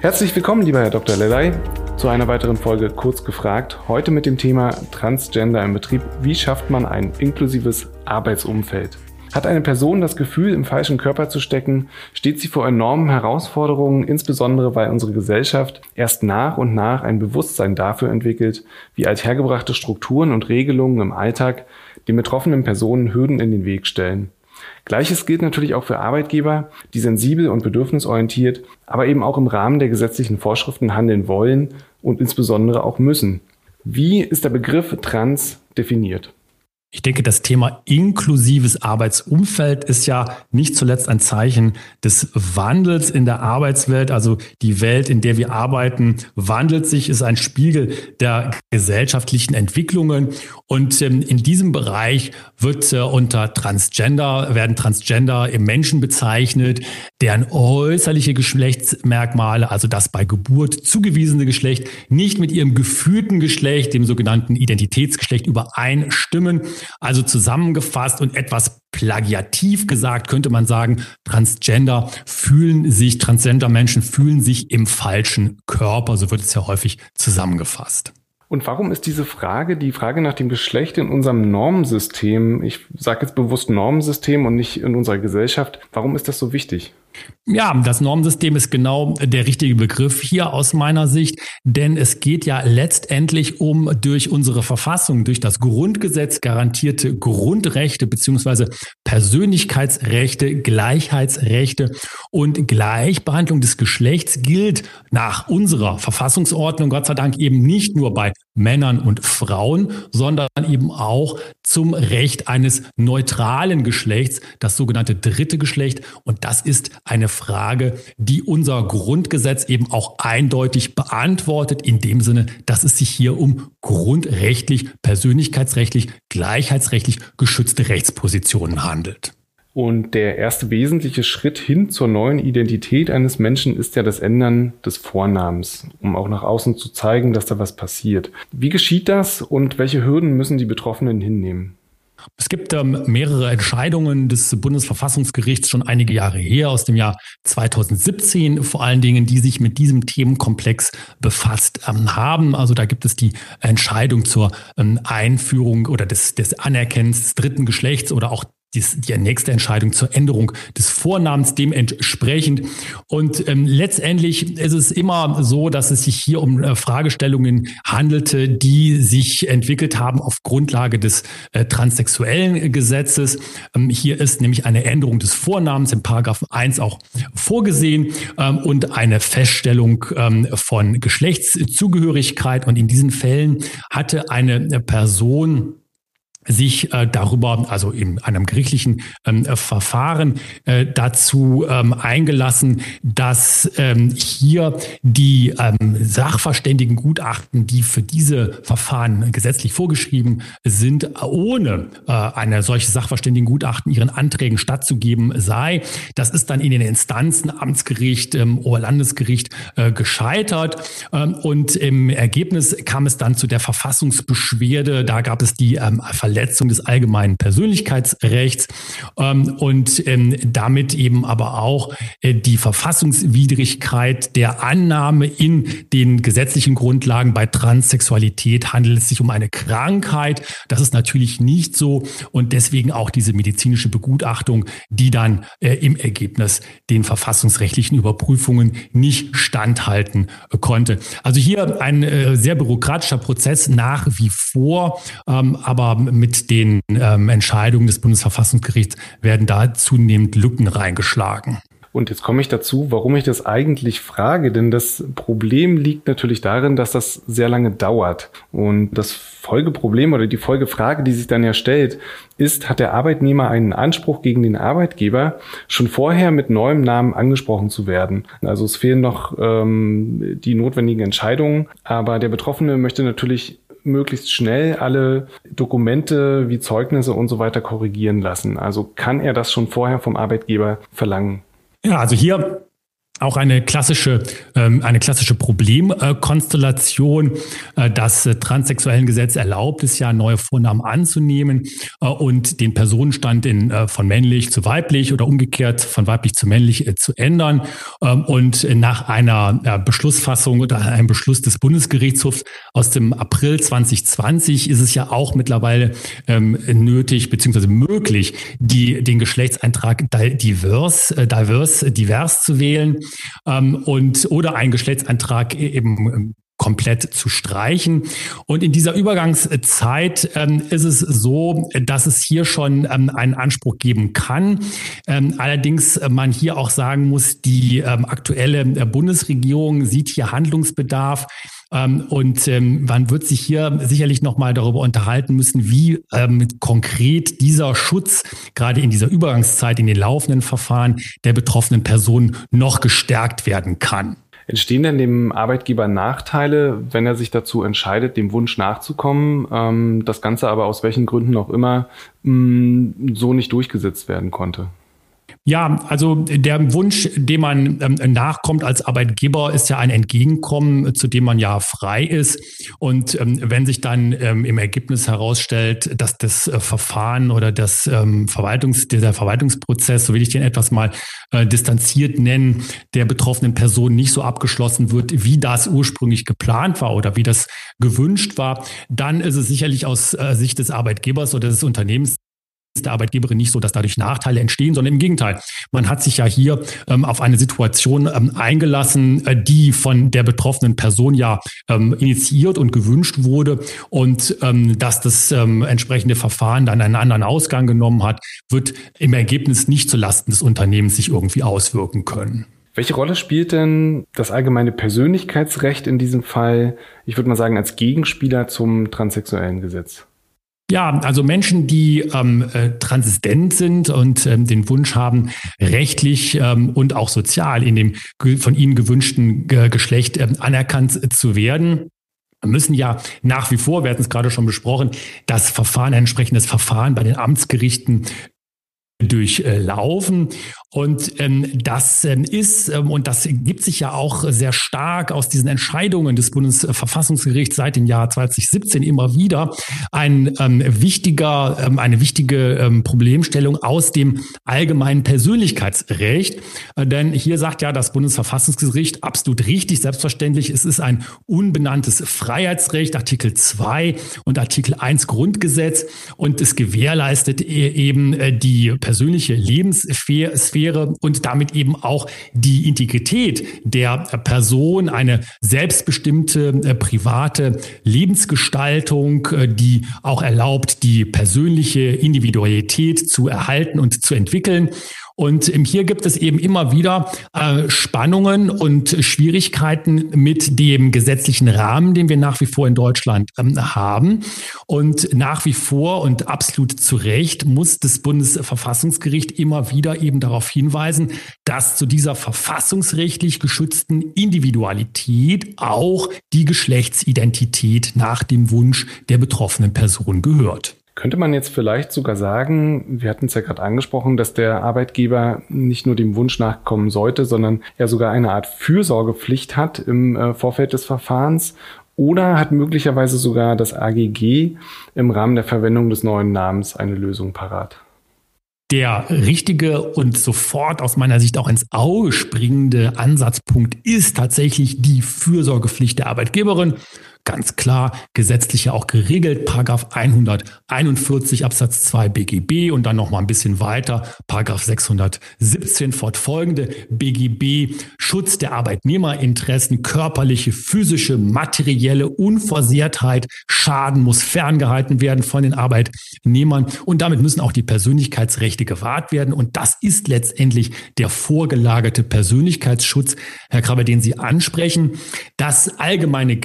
Herzlich willkommen, lieber Herr Dr. Lelay, zu einer weiteren Folge Kurz gefragt. Heute mit dem Thema Transgender im Betrieb. Wie schafft man ein inklusives Arbeitsumfeld? Hat eine Person das Gefühl, im falschen Körper zu stecken, steht sie vor enormen Herausforderungen, insbesondere weil unsere Gesellschaft erst nach und nach ein Bewusstsein dafür entwickelt, wie althergebrachte Strukturen und Regelungen im Alltag den betroffenen Personen Hürden in den Weg stellen. Gleiches gilt natürlich auch für Arbeitgeber, die sensibel und bedürfnisorientiert, aber eben auch im Rahmen der gesetzlichen Vorschriften handeln wollen und insbesondere auch müssen. Wie ist der Begriff trans definiert? Ich denke, das Thema inklusives Arbeitsumfeld ist ja nicht zuletzt ein Zeichen des Wandels in der Arbeitswelt. Also die Welt, in der wir arbeiten, wandelt sich, ist ein Spiegel der gesellschaftlichen Entwicklungen. Und ähm, in diesem Bereich wird äh, unter Transgender, werden Transgender im Menschen bezeichnet, deren äußerliche Geschlechtsmerkmale, also das bei Geburt zugewiesene Geschlecht, nicht mit ihrem gefühlten Geschlecht, dem sogenannten Identitätsgeschlecht, übereinstimmen. Also zusammengefasst und etwas plagiativ gesagt könnte man sagen, Transgender fühlen sich, Transgender-Menschen fühlen sich im falschen Körper. So wird es ja häufig zusammengefasst. Und warum ist diese Frage, die Frage nach dem Geschlecht in unserem Normensystem, ich sage jetzt bewusst Normensystem und nicht in unserer Gesellschaft, warum ist das so wichtig? Ja, das Normensystem ist genau der richtige Begriff hier aus meiner Sicht, denn es geht ja letztendlich um durch unsere Verfassung, durch das Grundgesetz garantierte Grundrechte beziehungsweise Persönlichkeitsrechte, Gleichheitsrechte und Gleichbehandlung des Geschlechts gilt nach unserer Verfassungsordnung Gott sei Dank eben nicht nur bei Männern und Frauen, sondern eben auch zum Recht eines neutralen Geschlechts, das sogenannte dritte Geschlecht. Und das ist eine Frage, die unser Grundgesetz eben auch eindeutig beantwortet, in dem Sinne, dass es sich hier um grundrechtlich, persönlichkeitsrechtlich, gleichheitsrechtlich geschützte Rechtspositionen handelt. Und der erste wesentliche Schritt hin zur neuen Identität eines Menschen ist ja das Ändern des Vornamens, um auch nach außen zu zeigen, dass da was passiert. Wie geschieht das und welche Hürden müssen die Betroffenen hinnehmen? Es gibt ähm, mehrere Entscheidungen des Bundesverfassungsgerichts schon einige Jahre her, aus dem Jahr 2017 vor allen Dingen, die sich mit diesem Themenkomplex befasst ähm, haben. Also da gibt es die Entscheidung zur ähm, Einführung oder des, des Anerkennens des dritten Geschlechts oder auch die nächste Entscheidung zur Änderung des Vornamens dementsprechend. Und ähm, letztendlich ist es immer so, dass es sich hier um äh, Fragestellungen handelte, die sich entwickelt haben auf Grundlage des äh, transsexuellen Gesetzes. Ähm, hier ist nämlich eine Änderung des Vornamens im Paragraph 1 auch vorgesehen ähm, und eine Feststellung ähm, von Geschlechtszugehörigkeit. Und in diesen Fällen hatte eine Person sich äh, darüber, also in einem gerichtlichen ähm, Verfahren äh, dazu ähm, eingelassen, dass ähm, hier die ähm, Sachverständigengutachten, die für diese Verfahren gesetzlich vorgeschrieben sind, ohne äh, eine solche Sachverständigengutachten ihren Anträgen stattzugeben sei. Das ist dann in den Instanzen Amtsgericht, ähm, Oberlandesgericht äh, gescheitert ähm, und im Ergebnis kam es dann zu der Verfassungsbeschwerde. Da gab es die ähm, Verletzung des allgemeinen Persönlichkeitsrechts ähm, und ähm, damit eben aber auch äh, die Verfassungswidrigkeit der Annahme in den gesetzlichen Grundlagen bei Transsexualität handelt es sich um eine Krankheit. Das ist natürlich nicht so und deswegen auch diese medizinische Begutachtung, die dann äh, im Ergebnis den verfassungsrechtlichen Überprüfungen nicht standhalten äh, konnte. Also hier ein äh, sehr bürokratischer Prozess nach wie vor, ähm, aber mit mit den ähm, Entscheidungen des Bundesverfassungsgerichts werden da zunehmend Lücken reingeschlagen. Und jetzt komme ich dazu, warum ich das eigentlich frage, denn das Problem liegt natürlich darin, dass das sehr lange dauert. Und das Folgeproblem oder die Folgefrage, die sich dann ja stellt, ist, hat der Arbeitnehmer einen Anspruch gegen den Arbeitgeber, schon vorher mit neuem Namen angesprochen zu werden? Also es fehlen noch ähm, die notwendigen Entscheidungen, aber der Betroffene möchte natürlich möglichst schnell alle Dokumente wie Zeugnisse und so weiter korrigieren lassen. Also kann er das schon vorher vom Arbeitgeber verlangen? Ja, also hier auch eine klassische, ähm, eine klassische Problemkonstellation. Äh, das äh, transsexuellen Gesetz erlaubt es ja, neue Vornamen anzunehmen äh, und den Personenstand in, von männlich zu weiblich oder umgekehrt von weiblich zu männlich zu ändern. Ähm, und nach einer Beschlussfassung oder einem Beschluss des Bundesgerichtshofs aus dem April 2020 ist es ja auch mittlerweile ähm, nötig bzw. möglich, die, den Geschlechtseintrag divers, divers, divers zu wählen ähm, und oder einen Geschlechtsantrag e-, eben ähm, komplett zu streichen. Und in dieser Übergangszeit ähm, ist es so, dass es hier schon ähm, einen Anspruch geben kann. Ähm, allerdings äh, man hier auch sagen muss, die ähm, aktuelle äh, Bundesregierung sieht hier Handlungsbedarf. Ähm, und ähm, man wird sich hier sicherlich nochmal darüber unterhalten müssen, wie ähm, konkret dieser Schutz gerade in dieser Übergangszeit, in den laufenden Verfahren der betroffenen Personen noch gestärkt werden kann. Entstehen denn dem Arbeitgeber Nachteile, wenn er sich dazu entscheidet, dem Wunsch nachzukommen, ähm, das Ganze aber aus welchen Gründen auch immer mh, mm, so nicht durchgesetzt werden konnte? Ja, also der Wunsch, dem man ähm, nachkommt als Arbeitgeber, ist ja ein Entgegenkommen, zu dem man ja frei ist. Und ähm, wenn sich dann ähm, im Ergebnis herausstellt, dass das äh, Verfahren oder das ähm, Verwaltungs, der Verwaltungsprozess, so will ich den etwas mal äh, distanziert nennen, der betroffenen Person nicht so abgeschlossen wird, wie das ursprünglich geplant war oder wie das gewünscht war, dann ist es sicherlich aus äh, Sicht des Arbeitgebers oder des Unternehmens der Arbeitgeberin nicht so, dass dadurch Nachteile entstehen, sondern im Gegenteil. Man hat sich ja hier ähm, auf eine Situation ähm, eingelassen, äh, die von der betroffenen Person ja ähm, initiiert und gewünscht wurde. Und ähm, dass das ähm, entsprechende Verfahren dann einen anderen Ausgang genommen hat, wird im Ergebnis nicht zulasten des Unternehmens sich irgendwie auswirken können. Welche Rolle spielt denn das allgemeine Persönlichkeitsrecht in diesem Fall, ich würde mal sagen, als Gegenspieler zum transsexuellen Gesetz? Ja, also Menschen, die ähm, äh, transistent sind und ähm, den Wunsch haben, rechtlich ähm, und auch sozial in dem von ihnen gewünschten äh, Geschlecht ähm, anerkannt zu werden, müssen ja nach wie vor, wir hatten es gerade schon besprochen, das Verfahren, ein entsprechendes Verfahren bei den Amtsgerichten durchlaufen. Und ähm, das ähm, ist, ähm, und das gibt sich ja auch sehr stark aus diesen Entscheidungen des Bundesverfassungsgerichts seit dem Jahr 2017 immer wieder, ein ähm, wichtiger, ähm, eine wichtige ähm, Problemstellung aus dem allgemeinen Persönlichkeitsrecht. Äh, denn hier sagt ja das Bundesverfassungsgericht absolut richtig, selbstverständlich, es ist ein unbenanntes Freiheitsrecht, Artikel 2 und Artikel 1 Grundgesetz. Und es gewährleistet e eben äh, die persönliche Lebenssphäre wäre und damit eben auch die Integrität der Person, eine selbstbestimmte äh, private Lebensgestaltung, äh, die auch erlaubt, die persönliche Individualität zu erhalten und zu entwickeln. Und hier gibt es eben immer wieder äh, Spannungen und Schwierigkeiten mit dem gesetzlichen Rahmen, den wir nach wie vor in Deutschland ähm, haben. Und nach wie vor und absolut zu Recht muss das Bundesverfassungsgericht immer wieder eben darauf hinweisen, dass zu dieser verfassungsrechtlich geschützten Individualität auch die Geschlechtsidentität nach dem Wunsch der betroffenen Person gehört. Könnte man jetzt vielleicht sogar sagen, wir hatten es ja gerade angesprochen, dass der Arbeitgeber nicht nur dem Wunsch nachkommen sollte, sondern er sogar eine Art Fürsorgepflicht hat im äh, Vorfeld des Verfahrens oder hat möglicherweise sogar das AGG im Rahmen der Verwendung des neuen Namens eine Lösung parat? Der richtige und sofort aus meiner Sicht auch ins Auge springende Ansatzpunkt ist tatsächlich die Fürsorgepflicht der Arbeitgeberin ganz klar gesetzlich ja auch geregelt. Paragraph 141 Absatz 2 BGB und dann noch mal ein bisschen weiter Paragraph 617 fortfolgende BGB Schutz der Arbeitnehmerinteressen, körperliche, physische, materielle Unversehrtheit, Schaden muss ferngehalten werden von den Arbeitnehmern und damit müssen auch die Persönlichkeitsrechte gewahrt werden und das ist letztendlich der vorgelagerte Persönlichkeitsschutz, Herr Krabbe, den Sie ansprechen. Das allgemeine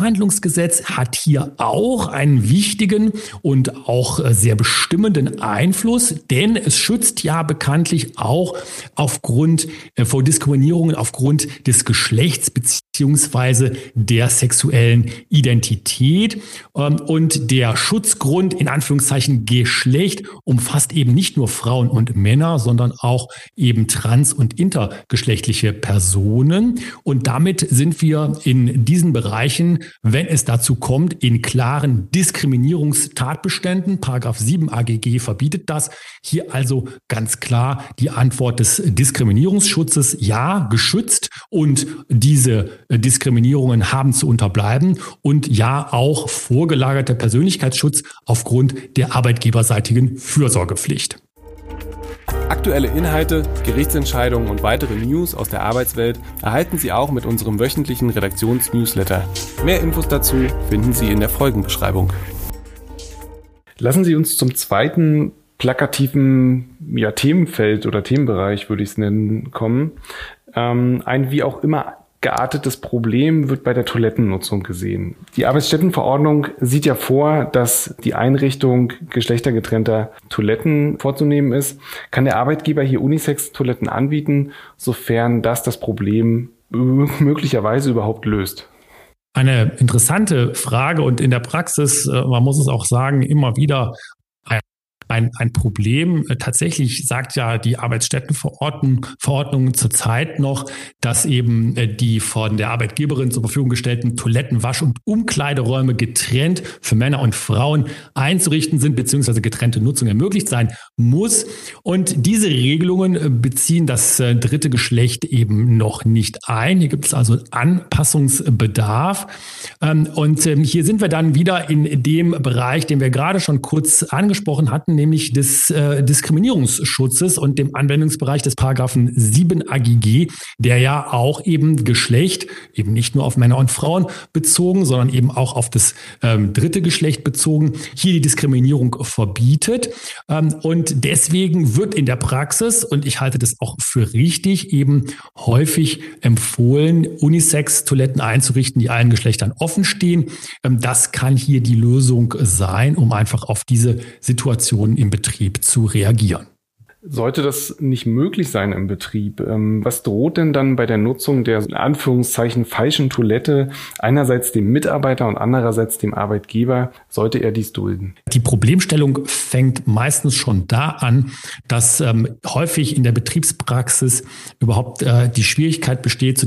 Gleichbehandlungsgesetz hat hier auch einen wichtigen und auch äh, sehr bestimmenden Einfluss, denn es schützt ja bekanntlich auch aufgrund äh, vor Diskriminierungen aufgrund des Geschlechts beziehungsweise der sexuellen Identität. Ähm, und der Schutzgrund in Anführungszeichen Geschlecht umfasst eben nicht nur Frauen und Männer, sondern auch eben trans- und intergeschlechtliche Personen. Und damit sind wir in diesen Bereichen, wenn es dazu kommt, in klaren Diskriminierungstatbeständen. Paragraph 7 AGG verbietet das. Hier also ganz klar die Antwort des Diskriminierungsschutzes. Ja, geschützt und diese Diskriminierungen haben zu unterbleiben. Und ja, auch vorgelagerter Persönlichkeitsschutz aufgrund der arbeitgeberseitigen Fürsorgepflicht. Aktuelle Inhalte, Gerichtsentscheidungen und weitere News aus der Arbeitswelt erhalten Sie auch mit unserem wöchentlichen Redaktionsnewsletter. Mehr Infos dazu finden Sie in der Folgenbeschreibung. Lassen Sie uns zum zweiten plakativen ja, Themenfeld oder Themenbereich, würde ich es nennen, kommen. Ähm, ein wie auch immer geartetes Problem wird bei der Toilettennutzung gesehen. Die Arbeitsstättenverordnung sieht ja vor, dass die Einrichtung geschlechtergetrennter Toiletten vorzunehmen ist. Kann der Arbeitgeber hier Unisex-Toiletten anbieten, sofern das das Problem möglicherweise überhaupt löst? Eine interessante Frage und in der Praxis, äh, man muss es auch sagen, immer wieder ein, ein Problem. Äh, tatsächlich sagt ja die Arbeitsstättenverordnung Verordnung zurzeit noch, dass eben äh, die von der Arbeitgeberin zur Verfügung gestellten Toiletten, Wasch- und Umkleideräume getrennt für Männer und Frauen einzurichten sind, beziehungsweise getrennte Nutzung ermöglicht sein muss. Und diese Regelungen äh, beziehen das dritte Geschlecht eben noch nicht ein. Hier gibt es also Anpassungsbedarf. Ähm, und ähm, hier sind wir dann wieder in dem Bereich, den wir gerade schon kurz angesprochen hatten, nämlich des äh, Diskriminierungsschutzes und dem Anwendungsbereich des Paragraphen 7 AGG, der ja auch eben Geschlecht, eben nicht nur auf Männer und Frauen bezogen, sondern eben auch auf das ähm, dritte Geschlecht bezogen, hier die Diskriminierung verbietet. Ähm, und deswegen wird in der Praxis, und ich halte das auch für richtig, eben häufig empfohlen, Unisex-Toiletten einzurichten, die allen Geschlechtern offen stehen. Ähm, das kann hier die Lösung sein, um einfach auf diese Situation im Betrieb zu reagieren. Sollte das nicht möglich sein im Betrieb, ähm, was droht denn dann bei der Nutzung der in Anführungszeichen falschen Toilette einerseits dem Mitarbeiter und andererseits dem Arbeitgeber? Sollte er dies dulden? Die Problemstellung fängt meistens schon da an, dass ähm, häufig in der Betriebspraxis überhaupt äh, die Schwierigkeit besteht zu,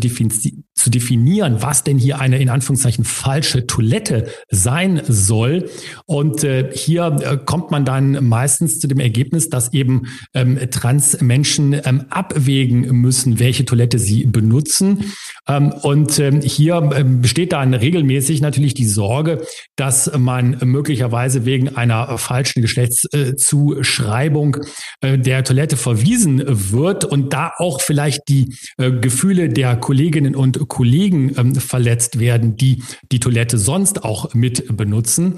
zu definieren, was denn hier eine in Anführungszeichen falsche Toilette sein soll. Und äh, hier äh, kommt man dann meistens zu dem Ergebnis, dass eben äh, ähm, Trans-Menschen ähm, abwägen müssen, welche Toilette sie benutzen. Ähm, und ähm, hier ähm, besteht dann regelmäßig natürlich die Sorge, dass man möglicherweise wegen einer falschen Geschlechtszuschreibung äh, der Toilette verwiesen wird und da auch vielleicht die äh, Gefühle der Kolleginnen und Kollegen ähm, verletzt werden, die die Toilette sonst auch mit benutzen.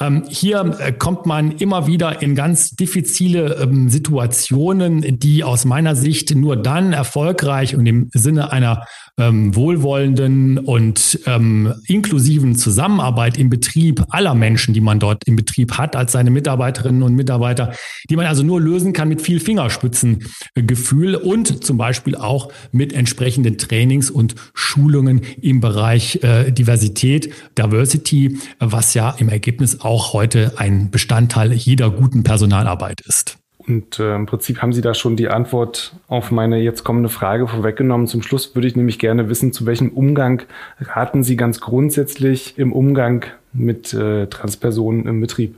Ähm, hier äh, kommt man immer wieder in ganz diffizile ähm, Situationen, die aus meiner Sicht nur dann erfolgreich und im Sinne einer ähm, wohlwollenden und ähm, inklusiven Zusammenarbeit im Betrieb aller Menschen, die man dort im Betrieb hat, als seine Mitarbeiterinnen und Mitarbeiter, die man also nur lösen kann mit viel Fingerspitzengefühl und zum Beispiel auch mit entsprechenden Trainings und Schulungen im Bereich äh, Diversität, Diversity, was ja im Ergebnis auch heute ein Bestandteil jeder guten Personalarbeit ist. Und äh, im Prinzip haben Sie da schon die Antwort auf meine jetzt kommende Frage vorweggenommen. Zum Schluss würde ich nämlich gerne wissen, zu welchem Umgang raten Sie ganz grundsätzlich im Umgang mit äh, Transpersonen im Betrieb?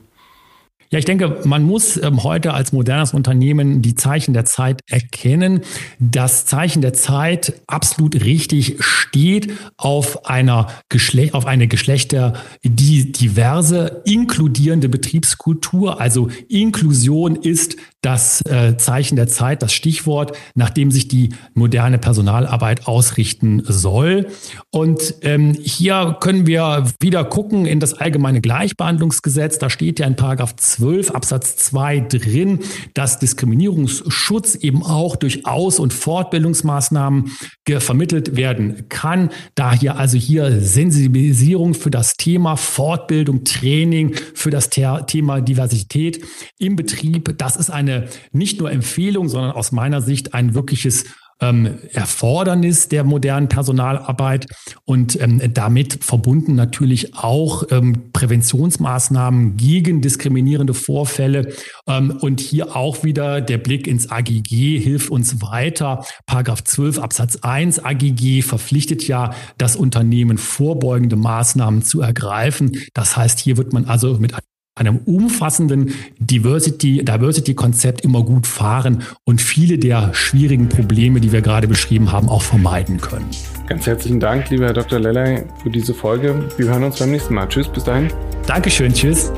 Ja, ich denke, man muss ähm, heute als modernes Unternehmen die Zeichen der Zeit erkennen. Das Zeichen der Zeit absolut richtig steht auf einer Geschle auf eine Geschlechter die diverse inkludierende Betriebskultur. Also Inklusion ist das äh, Zeichen der Zeit, das Stichwort, nachdem sich die moderne Personalarbeit ausrichten soll. Und ähm, hier können wir wieder gucken in das allgemeine Gleichbehandlungsgesetz. Da steht ja in Paragraph 12 Absatz 2 drin, dass Diskriminierungsschutz eben auch durch Aus- und Fortbildungsmaßnahmen vermittelt werden kann. Daher also hier Sensibilisierung für das Thema Fortbildung, Training, für das Thema Diversität im Betrieb. Das ist eine nicht nur Empfehlung, sondern aus meiner Sicht ein wirkliches ähm, Erfordernis der modernen Personalarbeit und ähm, damit verbunden natürlich auch ähm, Präventionsmaßnahmen gegen diskriminierende Vorfälle. Ähm, und hier auch wieder der Blick ins AGG hilft uns weiter. Paragraph 12 Absatz 1 AGG verpflichtet ja das Unternehmen vorbeugende Maßnahmen zu ergreifen. Das heißt, hier wird man also mit einem umfassenden Diversity, Diversity-Konzept immer gut fahren und viele der schwierigen Probleme, die wir gerade beschrieben haben, auch vermeiden können. Ganz herzlichen Dank, lieber Herr Dr. Lellay, für diese Folge. Wir hören uns beim nächsten Mal. Tschüss, bis dahin. Dankeschön, tschüss.